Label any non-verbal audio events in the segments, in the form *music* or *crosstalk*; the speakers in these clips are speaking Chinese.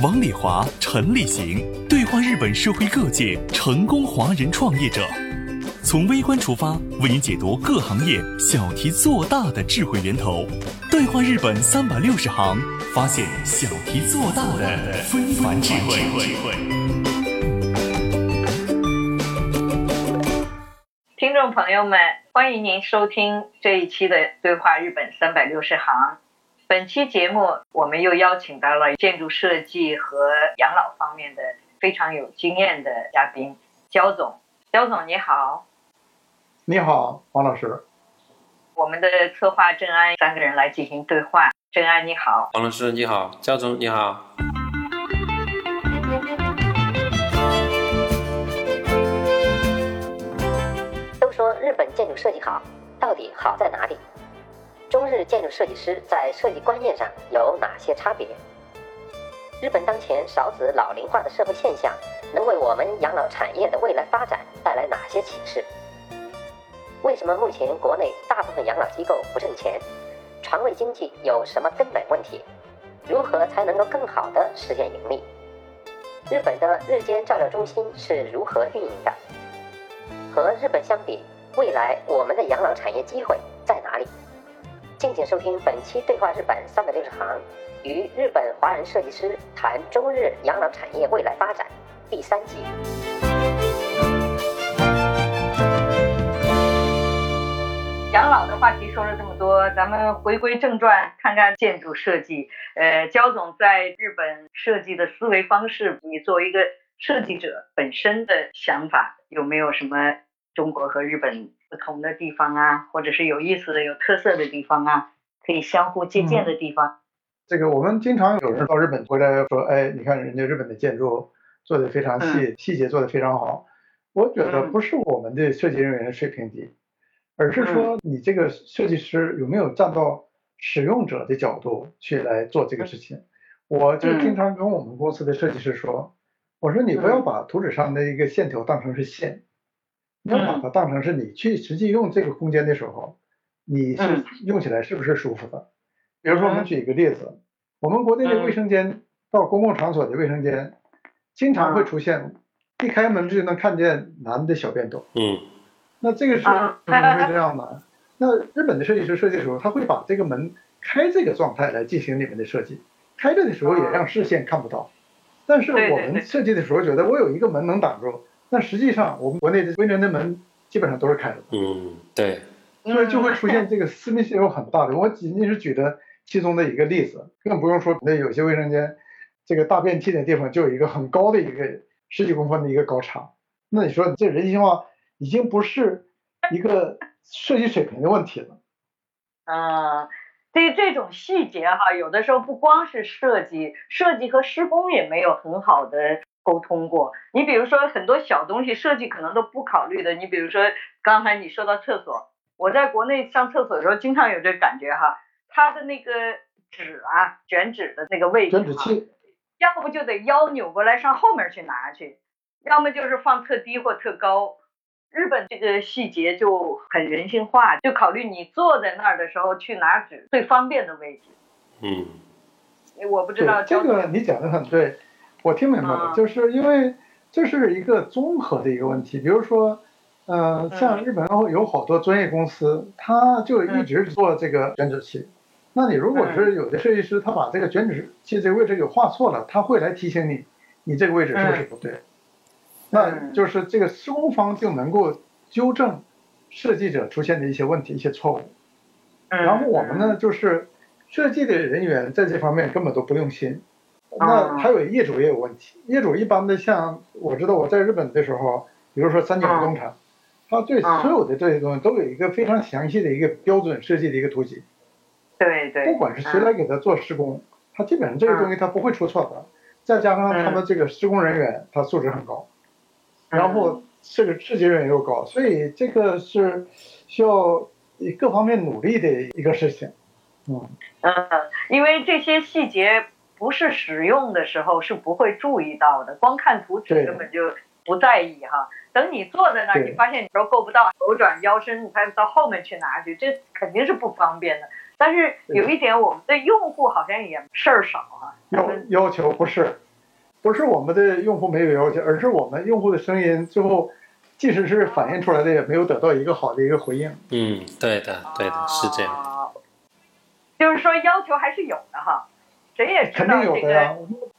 王礼华、陈立行对话日本社会各界成功华人创业者，从微观出发，为您解读各行业小题做大的智慧源头。对话日本三百六十行，发现小题做大的非凡智慧。听众朋友们，欢迎您收听这一期的《对话日本三百六十行》。本期节目，我们又邀请到了建筑设计和养老方面的非常有经验的嘉宾，焦总。焦总你好，你好，王老师。我们的策划郑安三个人来进行对话。郑安你好，王老师你好，焦总你好。都说日本建筑设计好，到底好在哪里？中日建筑设计师在设计观念上有哪些差别？日本当前少子老龄化的社会现象，能为我们养老产业的未来发展带来哪些启示？为什么目前国内大部分养老机构不挣钱？床位经济有什么根本问题？如何才能够更好的实现盈利？日本的日间照料中心是如何运营的？和日本相比，未来我们的养老产业机会？敬请收听本期《对话日本三百六十行》，与日本华人设计师谈中日养老产业未来发展第三集。养老的话题说了这么多，咱们回归正传，看看建筑设计。呃，焦总在日本设计的思维方式，你作为一个设计者本身的想法，有没有什么中国和日本？不同的地方啊，或者是有意思的、有特色的地方啊，可以相互借鉴的地方。这个我们经常有人到日本回来说，哎，你看人家日本的建筑做的非常细，细节做的非常好。我觉得不是我们的设计人员水平低，而是说你这个设计师有没有站到使用者的角度去来做这个事情。我就经常跟我们公司的设计师说，我说你不要把图纸上的一个线条当成是线。你要把它当成是你去实际用这个空间的时候，你是用起来是不是舒服的？比如说我们举一个例子，我们国内的卫生间到公共场所的卫生间，经常会出现一开门就能看见男的小便斗。嗯。那这个是为什么会这样呢？那日本的设计师设计的时候，他会把这个门开这个状态来进行里面的设计，开着的时候也让视线看不到。但是我们设计的时候觉得我有一个门能挡住。但实际上，我们国内的卫生间门基本上都是开的。嗯，对。所以就会出现这个私密性有很大的。我仅仅是举的其中的一个例子，更不用说那有些卫生间，这个大便器的地方就有一个很高的一个十几公分的一个高差。那你说这人性化已经不是一个设计水平的问题了。嗯，对于这种细节哈，有的时候不光是设计，设计和施工也没有很好的。沟通过，你比如说很多小东西设计可能都不考虑的。你比如说刚才你说到厕所，我在国内上厕所的时候经常有这个感觉哈，它的那个纸啊，卷纸的那个位置，卷纸器，要不就得腰扭过来上后面去拿去，要么就是放特低或特高。日本这个细节就很人性化，就考虑你坐在那儿的时候去拿纸最方便的位置。嗯，我不知道这个你讲的很对。我听明白了，就是因为这是一个综合的一个问题。比如说，呃，像日本有好多专业公司，他就一直做这个卷纸器。那你如果是有的设计师，他把这个卷纸器这个位置给画错了，他会来提醒你，你这个位置是不是不对？那就是这个施工方就能够纠正设计者出现的一些问题、一些错误。然后我们呢，就是设计的人员在这方面根本都不用心。那还有业主也有问题，业主一般的像我知道我在日本的时候，比如说三井不动产，他对所有的这些东西都有一个非常详细的一个标准设计的一个图集。对对。不管是谁来给他做施工，他基本上这个东西他不会出错的。再加上他们这个施工人员他素质很高，然后这个质检人员又高，所以这个是需要各方面努力的一个事情。嗯嗯，因为这些细节不是使用的时候是不会注意到的，光看图纸根本就不在意哈。等你坐在那儿，你发现你都够不到，手转腰身，你才到后面去拿去，这肯定是不方便的。但是有一点，我们的用户好像也事儿少啊。要要求不是，不是我们的用户没有要求，而是我们用户的声音最后，即使是反映出来的，也没有得到一个好的一个回应。嗯，对的，对的，是这样。就是说要求还是有的哈，谁也知道这个，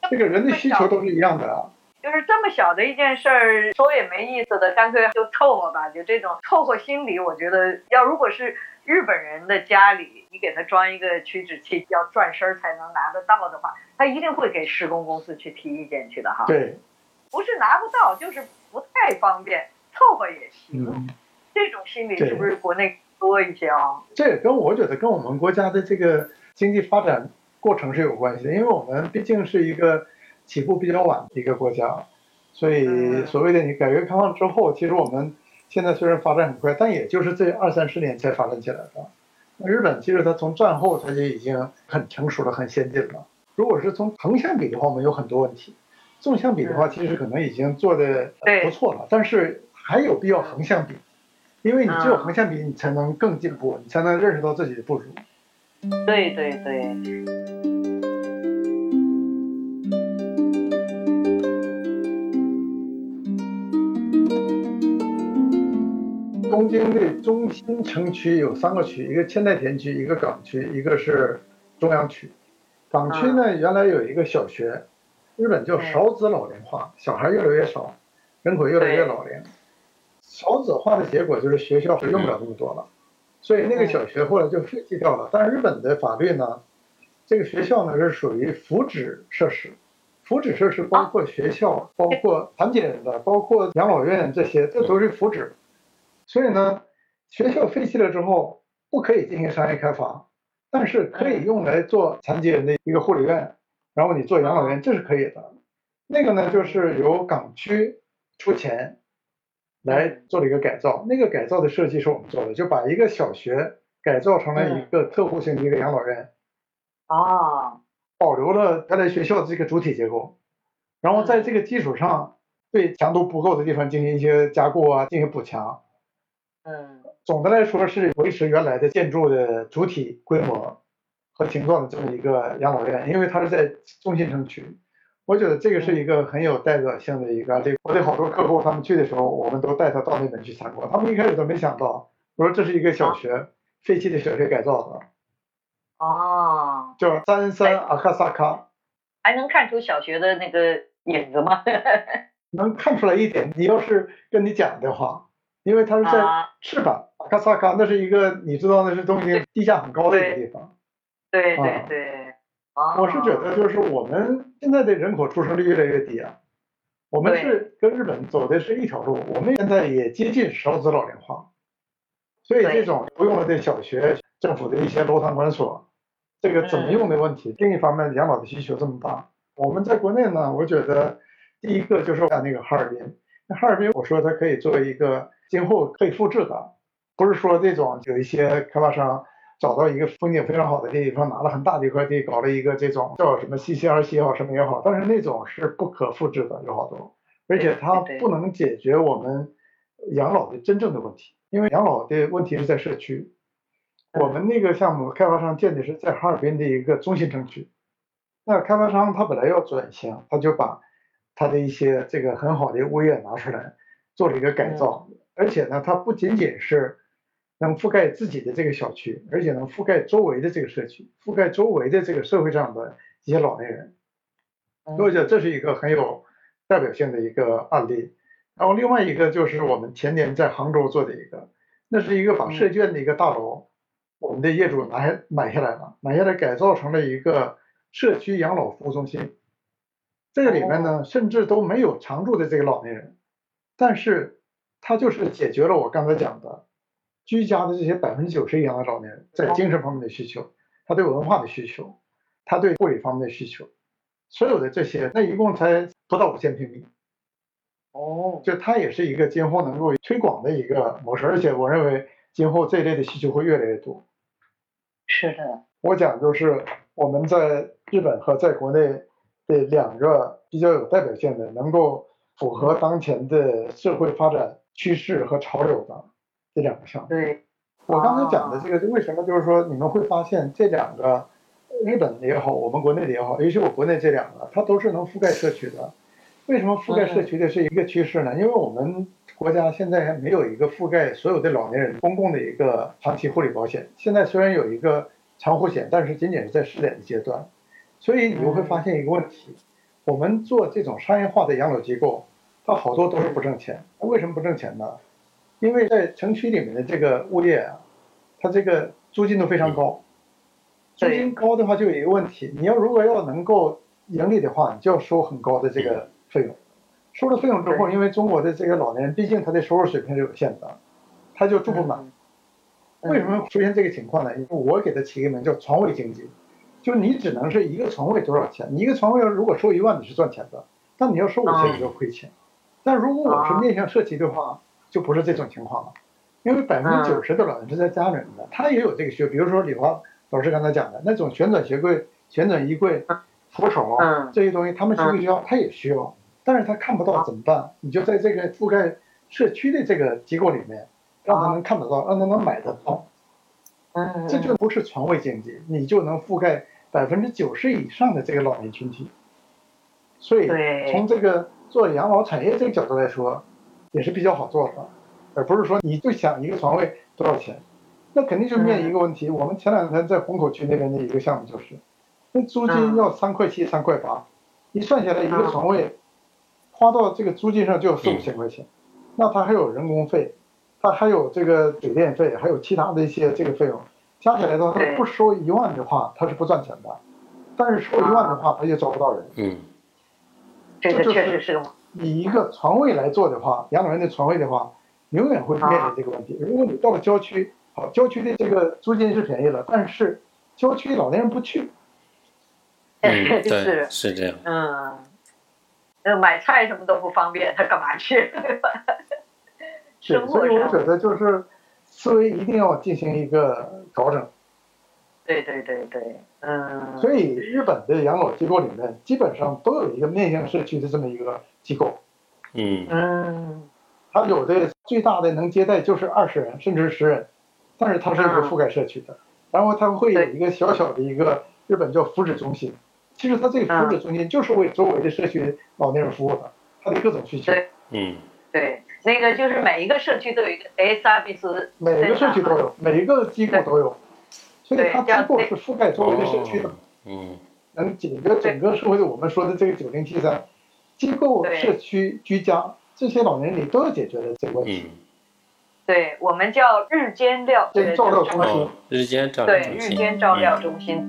这个人的需求都是一样的啊。就是这么小的一件事儿，说也没意思的，干脆就凑合吧。就这种凑合心理，我觉得要如果是日本人的家里，你给他装一个取纸器，要转身才能拿得到的话，他一定会给施工公司去提意见去的哈。对，不是拿不到，就是不太方便，凑合也行。这种心理是不是国内多一些啊？这也跟我觉得跟我们国家的这个经济发展过程是有关系的，因为我们毕竟是一个。起步比较晚的一个国家，所以所谓的你改革开放之后，其实我们现在虽然发展很快，但也就是这二三十年才发展起来的。那日本其实它从战后它就已经很成熟了、很先进了。如果是从横向比的话，我们有很多问题；纵向比的话，其实可能已经做的不错了。但是还有必要横向比，因为你只有横向比，你才能更进步，你才能认识到自己的不足。对对对。东京的中心城区有三个区，一个千代田区，一个港区，一个是中央区。港区呢，原来有一个小学，日本叫少子老龄化，小孩越来越少，人口越来越老龄。少子化的结果就是学校是用不了那么多了，所以那个小学后来就废弃掉了。但是日本的法律呢，这个学校呢是属于福祉设施，福祉设施包括学校，包括残疾人的，包括养老院这些，这都是福祉。所以呢，学校废弃了之后，不可以进行商业开发，但是可以用来做残疾人的一个护理院，然后你做养老院，这是可以的。那个呢，就是由港区出钱来做了一个改造，那个改造的设计是我们做的，就把一个小学改造成了一个特护型的一个养老院。啊，保留了原来学校的这个主体结构，然后在这个基础上，对强度不够的地方进行一些加固啊，进行补强。嗯，总的来说是维持原来的建筑的主体规模和形状的这么一个养老院，因为它是在中心城区，我觉得这个是一个很有代表性的一个。这我的好多客户他们去的时候，我们都带他到那边去参观，他们一开始都没想到，我说这是一个小学，废弃的小学改造的。哦，叫三三阿卡萨卡，还能看出小学的那个影子吗？*laughs* 能看出来一点，你要是跟你讲的话。因为它是在赤坂，阿卡萨卡，那是一个你知道那是东京地价很高的一个地方。对对对。我是觉得就是我们现在的人口出生率越来越低啊，我们是跟日本走的是一条路，我们现在也接近少子老龄化，所以这种不用了的小学，政府的一些楼堂馆所，这个怎么用的问题。另一方面，养老的需求这么大，我们在国内呢，我觉得第一个就是在那个哈尔滨，那哈尔滨我说它可以作为一个。今后可以复制的，不是说这种有一些开发商找到一个风景非常好的地方，拿了很大的一块地，搞了一个这种叫什么 CCRC 也好，什么也好，但是那种是不可复制的，有好多，而且它不能解决我们养老的真正的问题，因为养老的问题是在社区。我们那个项目开发商建的是在哈尔滨的一个中心城区，那开发商他本来要转型，他就把他的一些这个很好的物业拿出来做了一个改造。而且呢，它不仅仅是能覆盖自己的这个小区，而且能覆盖周围的这个社区，覆盖周围的这个社会上的一些老年人。我觉得这是一个很有代表性的一个案例。然后另外一个就是我们前年在杭州做的一个，那是一个把社建的一个大楼，我们的业主拿下买下来了，买下来改造成了一个社区养老服务中心。这个里面呢，甚至都没有常住的这个老年人，但是。它就是解决了我刚才讲的居家的这些百分之九十以上的老年人在精神方面的需求，他对文化的需求，他对护理方面的需求，所有的这些，那一共才不到五千平米，哦，就它也是一个今后能够推广的一个模式，而且我认为今后这一类的需求会越来越多。是的，我讲就是我们在日本和在国内的两个比较有代表性的，能够符合当前的社会发展趋势和潮流的这两个项目。对，我刚才讲的这个，为什么就是说你们会发现这两个，日本的也好，我们国内的也好，尤其我国内这两个，它都是能覆盖社区的。为什么覆盖社区的是一个趋势呢？因为我们国家现在还没有一个覆盖所有的老年人公共的一个长期护理保险。现在虽然有一个长护险，但是仅仅是在试点的阶段。所以你就会发现一个问题：我们做这种商业化的养老机构，它好多都是不挣钱。为什么不挣钱呢？因为在城区里面的这个物业啊，它这个租金都非常高。租金高的话，就有一个问题：你要如果要能够盈利的话，你就要收很高的这个。费用收了费用之后，因为中国的这个老年人，毕竟他的收入水平是有限的，他就住不满。为什么出现这个情况呢？我给他起个名叫“床位经济”，就是你只能是一个床位多少钱？你一个床位要如果收一万，你是赚钱的；但你要收五千，你就亏钱。但如果我是面向社区的话，就不是这种情况了，因为百分之九十的老人是在家里的，他也有这个需求。比如说李华老师刚才讲的那种旋转鞋柜、旋转衣柜、扶手这些东西，他们需不需要？他也需要。但是他看不到怎么办？你就在这个覆盖社区的这个机构里面，让他能看得到，让他能买得到。嗯，这就不是床位经济，你就能覆盖百分之九十以上的这个老年群体。所以从这个做养老产业这个角度来说，也是比较好做的，而不是说你就想一个床位多少钱，那肯定就面临一个问题。我们前两天在虹口区那边的一个项目就是，那租金要三块七、三块八，一算下来一个床位。花到这个租金上就要四五千块钱，那他还有人工费，他还有这个水电费，还有其他的一些这个费用，加起来的话，他不收一万的话，他是不赚钱的，但是收一万的话，他就招不到人。嗯，这个确实是。以一个床位来做的话，养老院的床位的话，永远会面临这个问题。如果你到了郊区，好，郊区的这个租金是便宜了，但是郊区老年人不去。嗯，*laughs* 对，是这样。嗯。那买菜什么都不方便，他干嘛去？*laughs* 是，所以我觉得就是思维一定要进行一个调整。对对对对，嗯。所以日本的养老机构里面基本上都有一个面向社区的这么一个机构。嗯嗯。它有的最大的能接待就是二十人甚至十人，但是它是不覆盖社区的。然后它会有一个小小的一个日本叫福祉中心。其实它这个福祉中心就是为周围的社区老年人服务的，它的各种需求。嗯，对，那个就是每一个社区都有一个 S R B C，每个社区都有，每一个机构都有，所以它机构是覆盖周围的社区的，嗯，能解决整个社会的我们说的这个九零七三，机构、社区、居家这些老年人都要解决的这个问题。对我们叫日间料照料中心，日间照料中心，对，日间照料中心。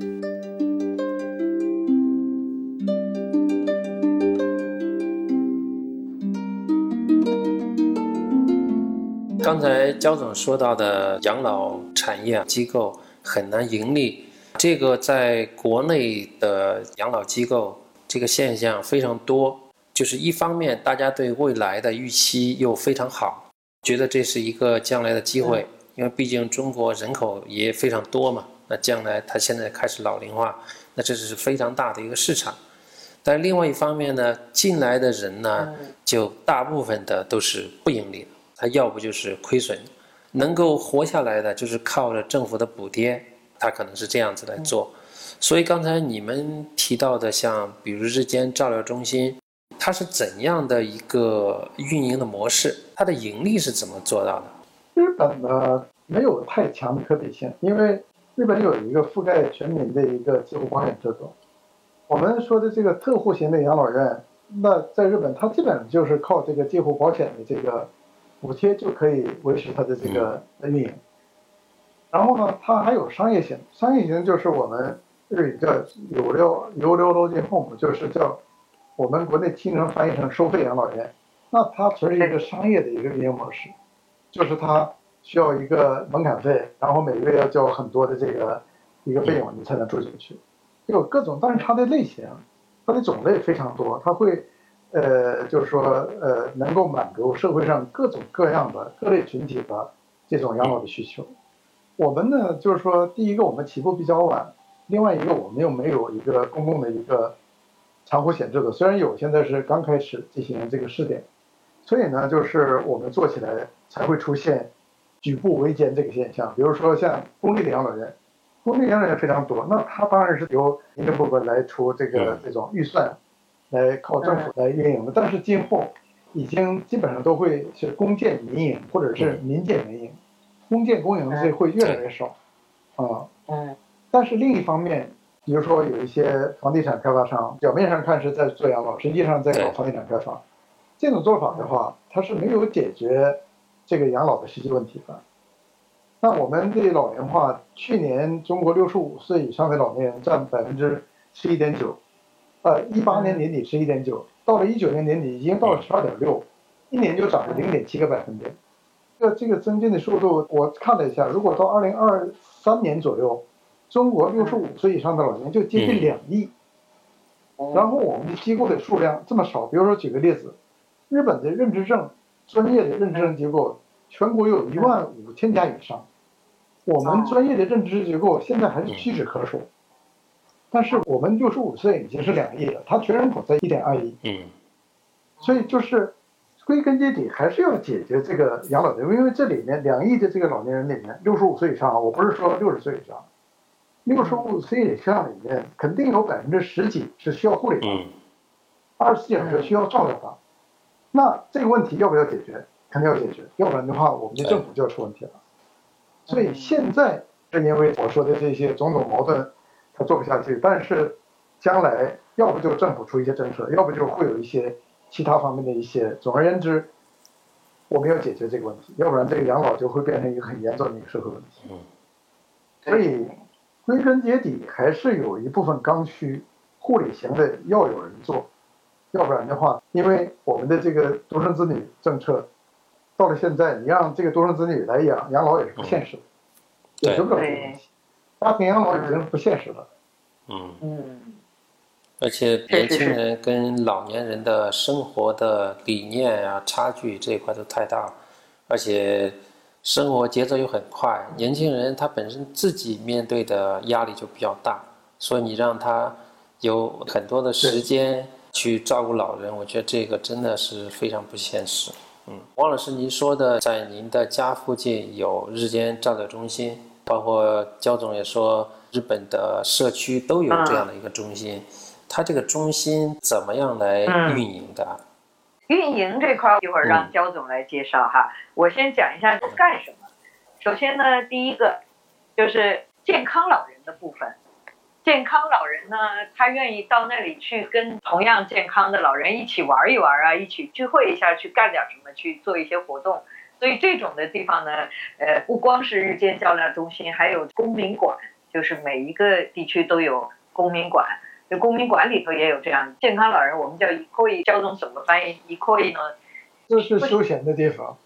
刚才焦总说到的养老产业机构很难盈利，这个在国内的养老机构这个现象非常多。就是一方面，大家对未来的预期又非常好，觉得这是一个将来的机会，因为毕竟中国人口也非常多嘛。那将来它现在开始老龄化，那这是非常大的一个市场。但另外一方面呢，进来的人呢，就大部分的都是不盈利的。他要不就是亏损，能够活下来的就是靠着政府的补贴，他可能是这样子来做。所以刚才你们提到的，像比如日间照料中心，它是怎样的一个运营的模式？它的盈利是怎么做到的？日本呢没有太强的可比性，因为日本有一个覆盖全民的一个几乎保险制度。我们说的这个特户型的养老院，那在日本它基本就是靠这个介护保险的这个。补贴就可以维持它的这个运营，然后呢，它还有商业型，商业型就是我们日语叫有料有料老金 home，就是叫我们国内听成翻译成收费养老院，那它纯是一个商业的一个运营模式，就是它需要一个门槛费，然后每个月要交很多的这个一个费用，你才能住进去，有各种，但是它的类型，它的种类非常多，它会。呃，就是说呃，能够满足社会上各种各样的各类群体的这种养老的需求。我们呢，就是说，第一个我们起步比较晚，另外一个我们又没有一个公共的一个长湖险制的，虽然有，现在是刚开始进行这个试点，所以呢，就是我们做起来才会出现举步维艰这个现象。比如说像公立的养老院，公立养老院非常多，那它当然是由民政部门来出这个这种预算。来靠政府来运营的，但是今后已经基本上都会是公建民营或者是民建民营，公建公营这会越来越少，啊，嗯，但是另一方面，比如说有一些房地产开发商，表面上看是在做养老，实际上在搞房地产开发，这种做法的话，它是没有解决这个养老的实际问题的。那我们这老龄化，去年中国六十五岁以上的老年人占百分之十一点九。呃，一八年年底十一点九，到了一九年年底已经到了十二点六，一年就涨了零点七个百分点。这这个增进的速度，我看了一下，如果到二零二三年左右，中国六十五岁以上的老年就接近两亿。然后我们的机构的数量这么少，比如说举个例子，日本的认知症专业的认知症机构全国有一万五千家以上，我们专业的认知机构现在还是屈指可数。但是我们六十五岁已经是两亿了，他全人口在一点二亿，嗯，所以就是归根结底还是要解决这个养老的，因为这里面两亿的这个老年人里面，六十五岁以上，我不是说六十岁以上，六十五岁以上里面肯定有百分之十几是需要护理的，二十四小时需要照料的，那这个问题要不要解决？肯定要解决，要不然的话，我们的政府就要出问题了。所以现在是因为我说的这些种种矛盾。他做不下去，但是将来要不就政府出一些政策，要不就会有一些其他方面的一些。总而言之，我们要解决这个问题，要不然这个养老就会变成一个很严重的一个社会问题。嗯。所以归根结底还是有一部分刚需，护理型的要有人做，要不然的话，因为我们的这个独生子女政策到了现在，你让这个独生子女来养养老也是不现实的，解决不了这个问题。家庭养老已经不现实了。嗯嗯，而且年轻人跟老年人的生活的理念啊差距这一块都太大，而且生活节奏又很快，年轻人他本身自己面对的压力就比较大，所以你让他有很多的时间去照顾老人，我觉得这个真的是非常不现实。嗯，王老师，您说的在您的家附近有日间照料中心，包括焦总也说。日本的社区都有这样的一个中心，它这个中心怎么样来运营的？运营这块一会儿让焦总来介绍哈。我先讲一下干什么。首先呢，第一个就是健康老人的部分。健康老人呢，他愿意到那里去跟同样健康的老人一起玩一玩啊，一起聚会一下，去干点什么，去做一些活动。所以这种的地方呢，呃，不光是日间照料中心，还有公民馆。就是每一个地区都有公民馆，就公民馆里头也有这样健康老人，我们叫 e c o 交通怎么翻译 e c o 呢？就是休闲的地方，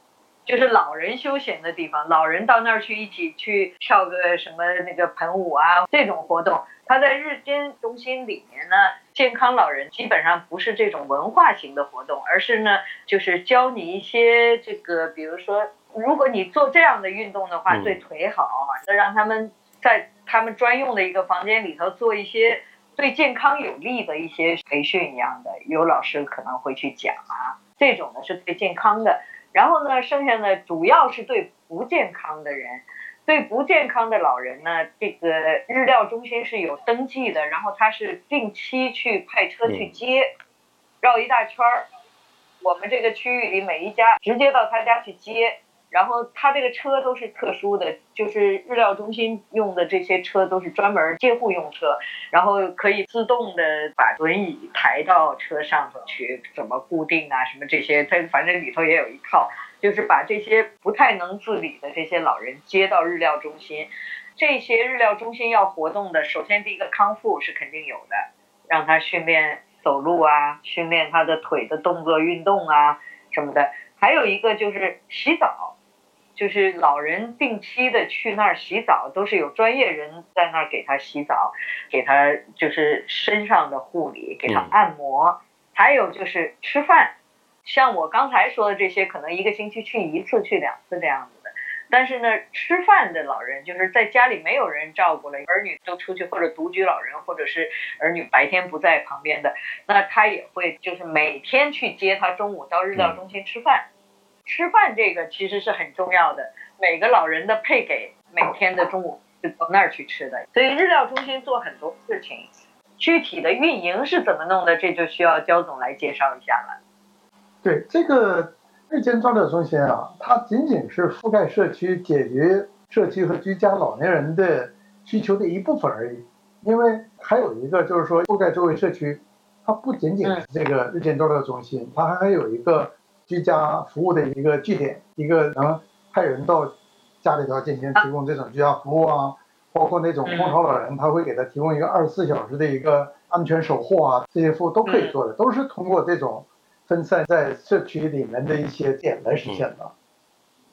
就是老人休闲的地方，老人到那儿去一起去跳个什么那个盆舞啊这种活动。他在日间中心里面呢，健康老人基本上不是这种文化型的活动，而是呢就是教你一些这个，比如说如果你做这样的运动的话，对腿好，那让他们在。他们专用的一个房间里头做一些对健康有利的一些培训一样的，有老师可能会去讲啊，这种呢是对健康的。然后呢，剩下呢主要是对不健康的人，对不健康的老人呢，这个日料中心是有登记的，然后他是定期去派车去接，绕一大圈儿，我们这个区域里每一家直接到他家去接。然后他这个车都是特殊的，就是日料中心用的这些车都是专门接护用车，然后可以自动的把轮椅抬到车上头去，怎么固定啊，什么这些，它反正里头也有一套，就是把这些不太能自理的这些老人接到日料中心。这些日料中心要活动的，首先第一个康复是肯定有的，让他训练走路啊，训练他的腿的动作运动啊什么的，还有一个就是洗澡。就是老人定期的去那儿洗澡，都是有专业人在那儿给他洗澡，给他就是身上的护理，给他按摩，还有就是吃饭，像我刚才说的这些，可能一个星期去一次、去两次这样子的。但是呢，吃饭的老人就是在家里没有人照顾了，儿女都出去或者独居老人，或者是儿女白天不在旁边的，那他也会就是每天去接他中午到日料中心吃饭。吃饭这个其实是很重要的，每个老人的配给每天的中午就到那儿去吃的。所以日料中心做很多事情，具体的运营是怎么弄的，这就需要焦总来介绍一下了。对这个日间照料中心啊，它仅仅是覆盖社区、解决社区和居家老年人的需求的一部分而已。因为还有一个就是说，覆盖周围社区，它不仅仅是这个日间照料中心，它还有一个。居家服务的一个据点，一个能派人到家里头进行提供这种居家服务啊，包括那种空巢老人，他会给他提供一个二十四小时的一个安全守护啊，这些服务都可以做的，都是通过这种分散在社区里面的一些点来实现的。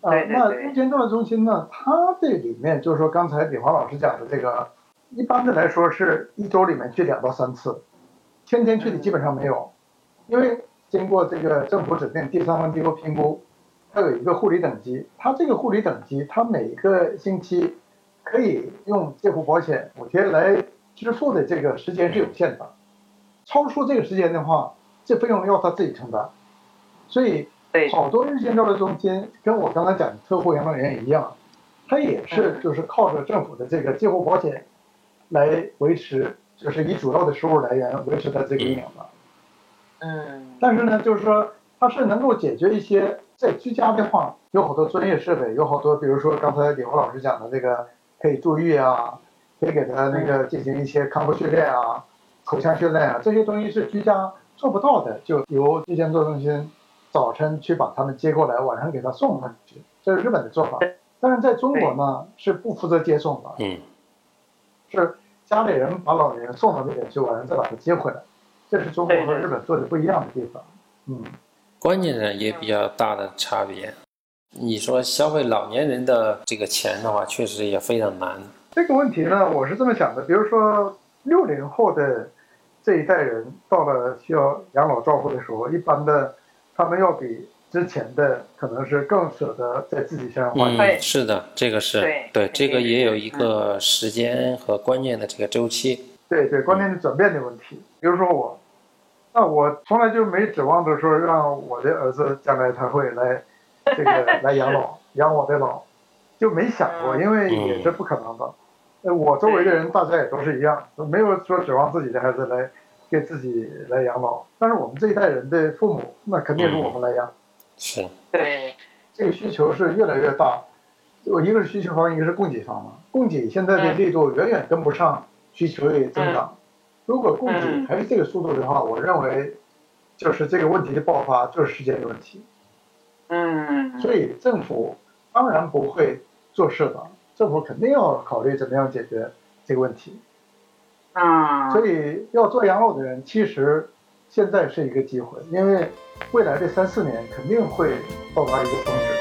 啊，那日间照料中心呢，它这里面就是说刚才李华老师讲的这个，一般的来说是一周里面去两到三次，天天去的基本上没有，因为。经过这个政府指定第三方机构评估，它有一个护理等级。它这个护理等级，它每个星期可以用介护保险补贴来支付的这个时间是有限的。超出这个时间的话，这费用要他自己承担。所以，好多日间照料中心跟我刚才讲的特护养老院一样，它也是就是靠着政府的这个介护保险来维持，就是以主要的收入来源维持它这个营养的。嗯，但是呢，就是说它是能够解决一些在居家的话，有好多专业设备，有好多，比如说刚才李华老师讲的这个可以助浴啊，可以给他那个进行一些康复训练啊、口腔训练啊，这些东西是居家做不到的，就由居间做中心早晨去把他们接过来，晚上给他送回去，这是日本的做法。但是在中国呢，是不负责接送的，嗯，是家里人把老人送到那边去，晚上再把他接回来。这是中国和日本做的不一样的地方，嗯，观念上也比较大的差别。你说消费老年人的这个钱的话，确实也非常难。这个问题呢，我是这么想的，比如说六零后的这一代人到了需要养老照顾的时候，一般的他们要比之前的可能是更舍得在自己身上花钱。嗯，是的，这个是对对，这个也有一个时间和观念的这个周期。对对，观念的转变的问题。比如说我。那我从来就没指望着说让我的儿子将来他会来，这个来养老 *laughs* 养我的老，就没想过，因为也是不可能的。呃，我周围的人大家也都是一样，没有说指望自己的孩子来给自己来养老。但是我们这一代人的父母，那肯定是我们来养。是。对。这个需求是越来越大，我一个是需求方，一个是供给方嘛。供给现在的力度远远跟不上需求的增长。如果供给还是这个速度的话，我认为就是这个问题的爆发就是时间的问题。嗯。所以政府当然不会做事的，政府肯定要考虑怎么样解决这个问题。啊。所以要做养老的人，其实现在是一个机会，因为未来的三四年肯定会爆发一个峰值。